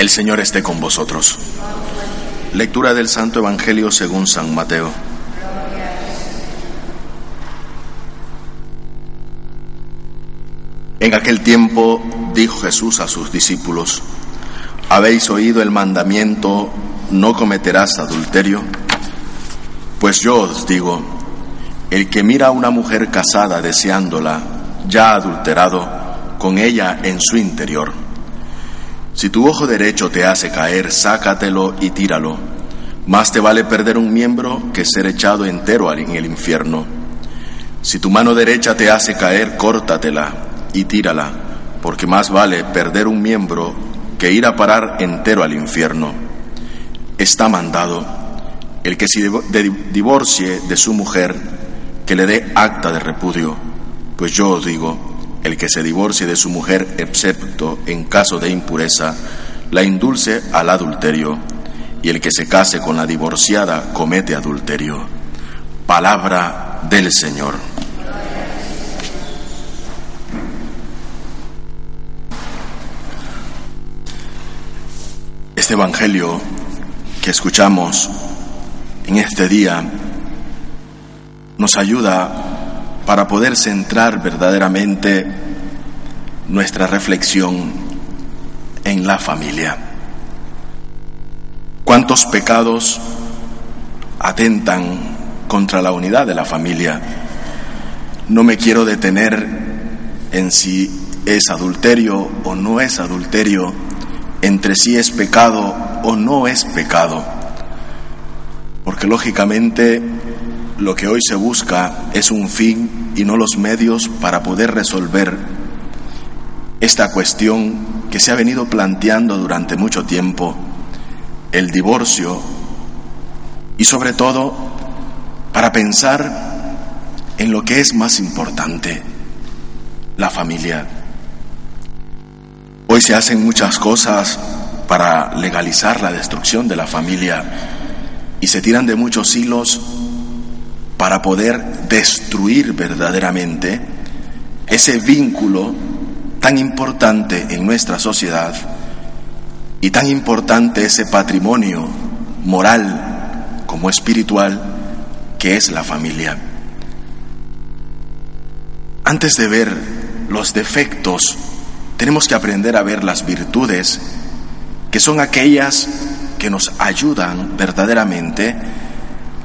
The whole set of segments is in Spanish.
El Señor esté con vosotros. Lectura del Santo Evangelio según San Mateo. En aquel tiempo dijo Jesús a sus discípulos, ¿habéis oído el mandamiento, no cometerás adulterio? Pues yo os digo, el que mira a una mujer casada deseándola, ya adulterado, con ella en su interior. Si tu ojo derecho te hace caer, sácatelo y tíralo. Más te vale perder un miembro que ser echado entero en el infierno. Si tu mano derecha te hace caer, córtatela y tírala, porque más vale perder un miembro que ir a parar entero al infierno. Está mandado, el que se divorcie de su mujer, que le dé acta de repudio, pues yo digo, el que se divorcie de su mujer, excepto en caso de impureza, la indulce al adulterio, y el que se case con la divorciada comete adulterio. Palabra del Señor. Este Evangelio que escuchamos en este día nos ayuda para poder centrar verdaderamente nuestra reflexión en la familia. ¿Cuántos pecados atentan contra la unidad de la familia? No me quiero detener en si es adulterio o no es adulterio, entre si es pecado o no es pecado, porque lógicamente lo que hoy se busca es un fin y no los medios para poder resolver esta cuestión que se ha venido planteando durante mucho tiempo, el divorcio, y sobre todo para pensar en lo que es más importante, la familia. Hoy se hacen muchas cosas para legalizar la destrucción de la familia y se tiran de muchos hilos para poder destruir verdaderamente ese vínculo tan importante en nuestra sociedad y tan importante ese patrimonio moral como espiritual que es la familia. Antes de ver los defectos, tenemos que aprender a ver las virtudes, que son aquellas que nos ayudan verdaderamente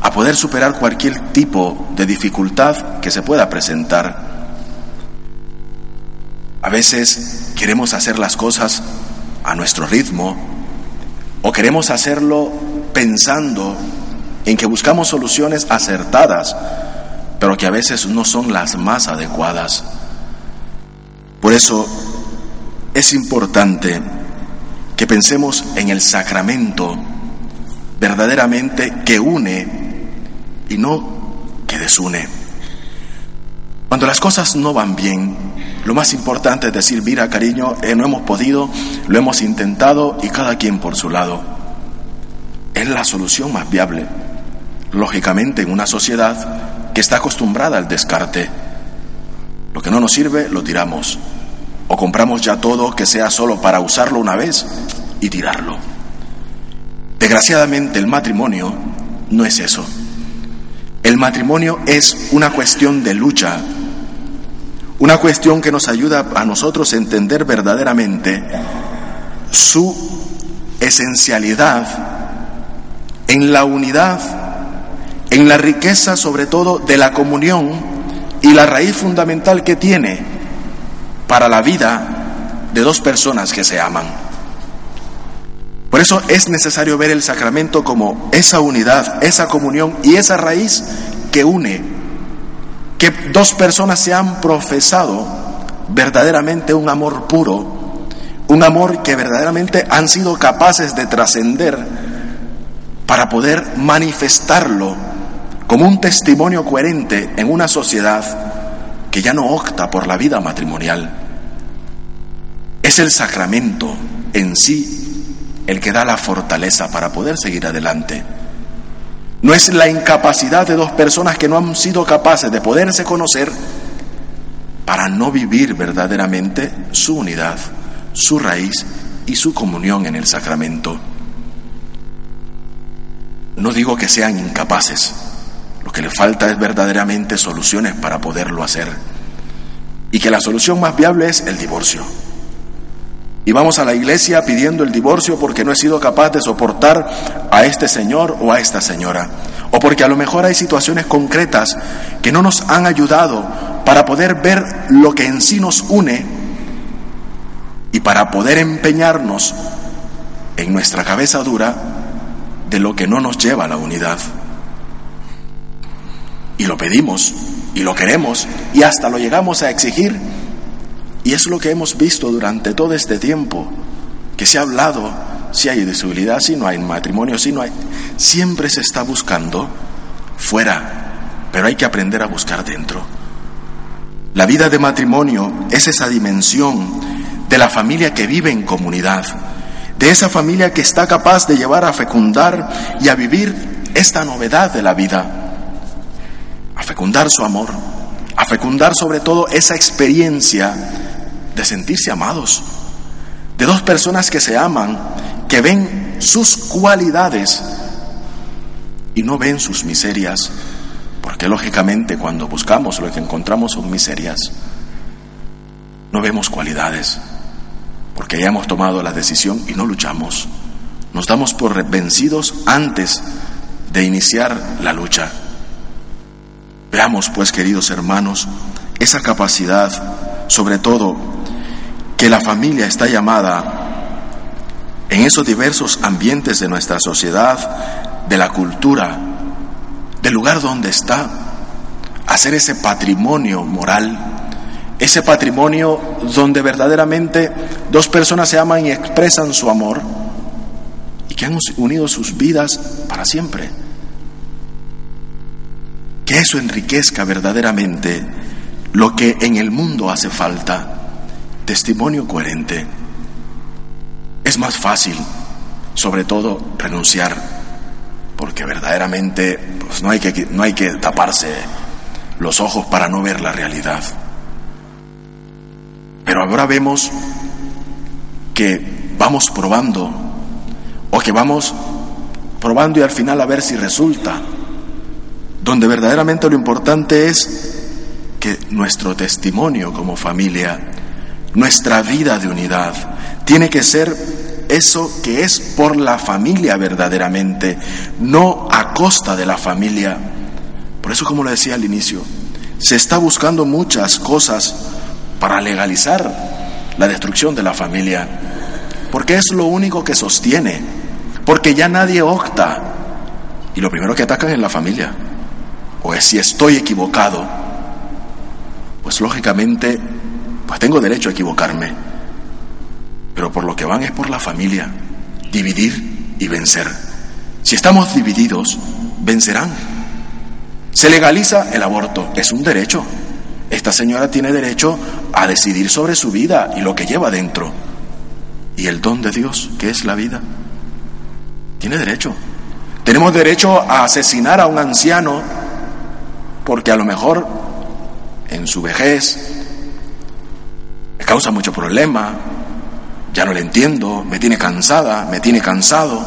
a poder superar cualquier tipo de dificultad que se pueda presentar. A veces queremos hacer las cosas a nuestro ritmo o queremos hacerlo pensando en que buscamos soluciones acertadas, pero que a veces no son las más adecuadas. Por eso es importante que pensemos en el sacramento verdaderamente que une y no que desune. Cuando las cosas no van bien, lo más importante es decir, mira cariño, eh, no hemos podido, lo hemos intentado y cada quien por su lado. Es la solución más viable, lógicamente en una sociedad que está acostumbrada al descarte. Lo que no nos sirve lo tiramos o compramos ya todo que sea solo para usarlo una vez y tirarlo. Desgraciadamente el matrimonio no es eso. El matrimonio es una cuestión de lucha, una cuestión que nos ayuda a nosotros a entender verdaderamente su esencialidad en la unidad, en la riqueza sobre todo de la comunión y la raíz fundamental que tiene para la vida de dos personas que se aman. Por eso es necesario ver el sacramento como esa unidad, esa comunión y esa raíz que une, que dos personas se han profesado verdaderamente un amor puro, un amor que verdaderamente han sido capaces de trascender para poder manifestarlo como un testimonio coherente en una sociedad que ya no opta por la vida matrimonial. Es el sacramento en sí el que da la fortaleza para poder seguir adelante. No es la incapacidad de dos personas que no han sido capaces de poderse conocer para no vivir verdaderamente su unidad, su raíz y su comunión en el sacramento. No digo que sean incapaces, lo que le falta es verdaderamente soluciones para poderlo hacer. Y que la solución más viable es el divorcio. Y vamos a la iglesia pidiendo el divorcio porque no he sido capaz de soportar a este señor o a esta señora. O porque a lo mejor hay situaciones concretas que no nos han ayudado para poder ver lo que en sí nos une y para poder empeñarnos en nuestra cabeza dura de lo que no nos lleva a la unidad. Y lo pedimos y lo queremos y hasta lo llegamos a exigir. Y es lo que hemos visto durante todo este tiempo, que se ha hablado si hay disabilidad, si no hay matrimonio, si no hay... Siempre se está buscando fuera, pero hay que aprender a buscar dentro. La vida de matrimonio es esa dimensión de la familia que vive en comunidad, de esa familia que está capaz de llevar a fecundar y a vivir esta novedad de la vida a fecundar su amor, a fecundar sobre todo esa experiencia de sentirse amados, de dos personas que se aman, que ven sus cualidades y no ven sus miserias, porque lógicamente cuando buscamos lo que encontramos son miserias, no vemos cualidades, porque ya hemos tomado la decisión y no luchamos, nos damos por vencidos antes de iniciar la lucha. Veamos, pues, queridos hermanos, esa capacidad, sobre todo, que la familia está llamada en esos diversos ambientes de nuestra sociedad, de la cultura, del lugar donde está, hacer ese patrimonio moral, ese patrimonio donde verdaderamente dos personas se aman y expresan su amor y que han unido sus vidas para siempre. Que eso enriquezca verdaderamente lo que en el mundo hace falta, testimonio coherente. Es más fácil, sobre todo, renunciar, porque verdaderamente pues, no, hay que, no hay que taparse los ojos para no ver la realidad. Pero ahora vemos que vamos probando, o que vamos probando y al final a ver si resulta donde verdaderamente lo importante es que nuestro testimonio como familia, nuestra vida de unidad, tiene que ser eso que es por la familia verdaderamente, no a costa de la familia. Por eso, como lo decía al inicio, se está buscando muchas cosas para legalizar la destrucción de la familia, porque es lo único que sostiene, porque ya nadie opta, y lo primero que atacan es la familia o si estoy equivocado, pues lógicamente, pues tengo derecho a equivocarme. Pero por lo que van es por la familia, dividir y vencer. Si estamos divididos, vencerán. Se legaliza el aborto, es un derecho. Esta señora tiene derecho a decidir sobre su vida y lo que lleva dentro. ¿Y el don de Dios, que es la vida? Tiene derecho. Tenemos derecho a asesinar a un anciano porque a lo mejor en su vejez causa mucho problema, ya no le entiendo, me tiene cansada, me tiene cansado,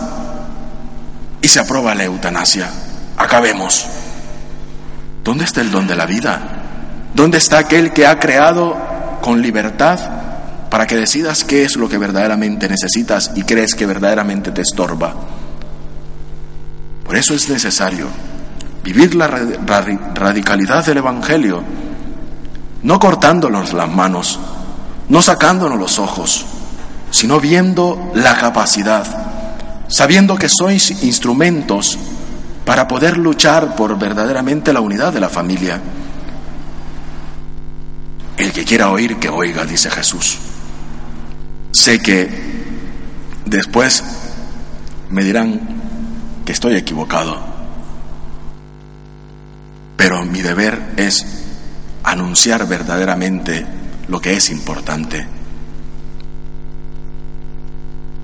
y se aprueba la eutanasia. Acabemos. ¿Dónde está el don de la vida? ¿Dónde está aquel que ha creado con libertad para que decidas qué es lo que verdaderamente necesitas y crees que verdaderamente te estorba? Por eso es necesario vivir la radicalidad del Evangelio, no cortándonos las manos, no sacándonos los ojos, sino viendo la capacidad, sabiendo que sois instrumentos para poder luchar por verdaderamente la unidad de la familia. El que quiera oír, que oiga, dice Jesús. Sé que después me dirán que estoy equivocado, pero mi deber es anunciar verdaderamente lo que es importante.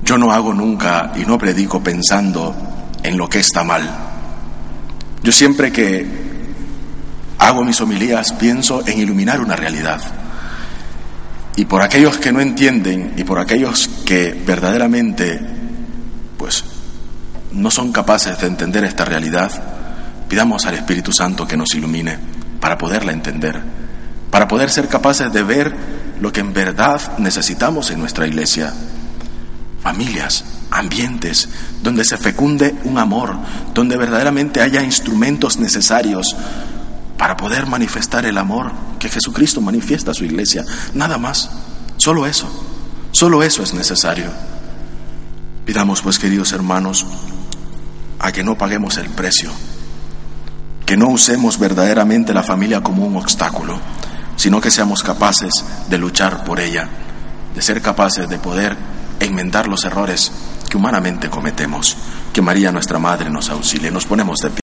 Yo no hago nunca y no predico pensando en lo que está mal. Yo siempre que hago mis homilías pienso en iluminar una realidad. Y por aquellos que no entienden y por aquellos que verdaderamente pues no son capaces de entender esta realidad, pidamos al Espíritu Santo que nos ilumine para poderla entender, para poder ser capaces de ver lo que en verdad necesitamos en nuestra iglesia. Familias, ambientes donde se fecunde un amor, donde verdaderamente haya instrumentos necesarios para poder manifestar el amor que Jesucristo manifiesta a su iglesia. Nada más, solo eso, solo eso es necesario. Pidamos pues, queridos hermanos, a que no paguemos el precio, que no usemos verdaderamente la familia como un obstáculo, sino que seamos capaces de luchar por ella, de ser capaces de poder enmendar los errores que humanamente cometemos. Que María nuestra Madre nos auxilie. Nos ponemos de pie.